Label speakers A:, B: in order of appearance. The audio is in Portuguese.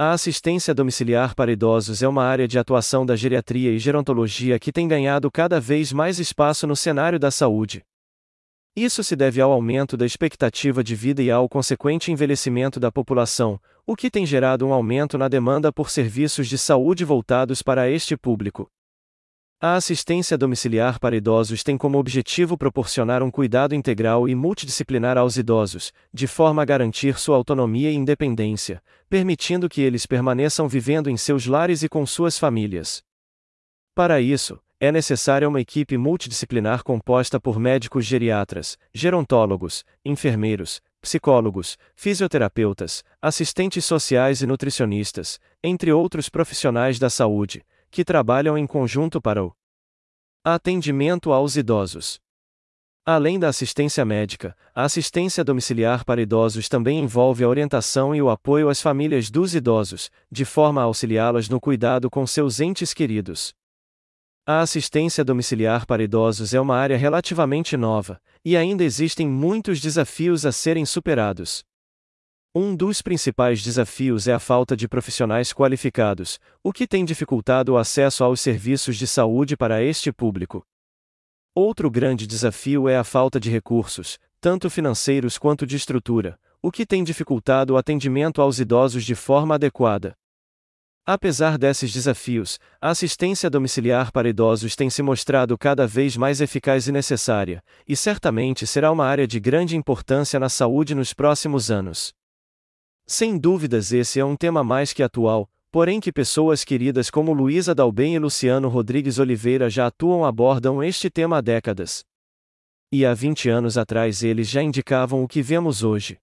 A: A assistência domiciliar para idosos é uma área de atuação da geriatria e gerontologia que tem ganhado cada vez mais espaço no cenário da saúde. Isso se deve ao aumento da expectativa de vida e ao consequente envelhecimento da população, o que tem gerado um aumento na demanda por serviços de saúde voltados para este público. A assistência domiciliar para idosos tem como objetivo proporcionar um cuidado integral e multidisciplinar aos idosos, de forma a garantir sua autonomia e independência, permitindo que eles permaneçam vivendo em seus lares e com suas famílias. Para isso, é necessária uma equipe multidisciplinar composta por médicos geriatras, gerontólogos, enfermeiros, psicólogos, fisioterapeutas, assistentes sociais e nutricionistas, entre outros profissionais da saúde, que trabalham em conjunto para o atendimento aos idosos. Além da assistência médica, a assistência domiciliar para idosos também envolve a orientação e o apoio às famílias dos idosos, de forma a auxiliá-las no cuidado com seus entes queridos. A assistência domiciliar para idosos é uma área relativamente nova, e ainda existem muitos desafios a serem superados. Um dos principais desafios é a falta de profissionais qualificados, o que tem dificultado o acesso aos serviços de saúde para este público. Outro grande desafio é a falta de recursos, tanto financeiros quanto de estrutura, o que tem dificultado o atendimento aos idosos de forma adequada. Apesar desses desafios, a assistência domiciliar para idosos tem se mostrado cada vez mais eficaz e necessária, e certamente será uma área de grande importância na saúde nos próximos anos. Sem dúvidas, esse é um tema mais que atual, porém que pessoas queridas como Luísa Dalben e Luciano Rodrigues Oliveira já atuam abordam este tema há décadas. E há 20 anos atrás eles já indicavam o que vemos hoje.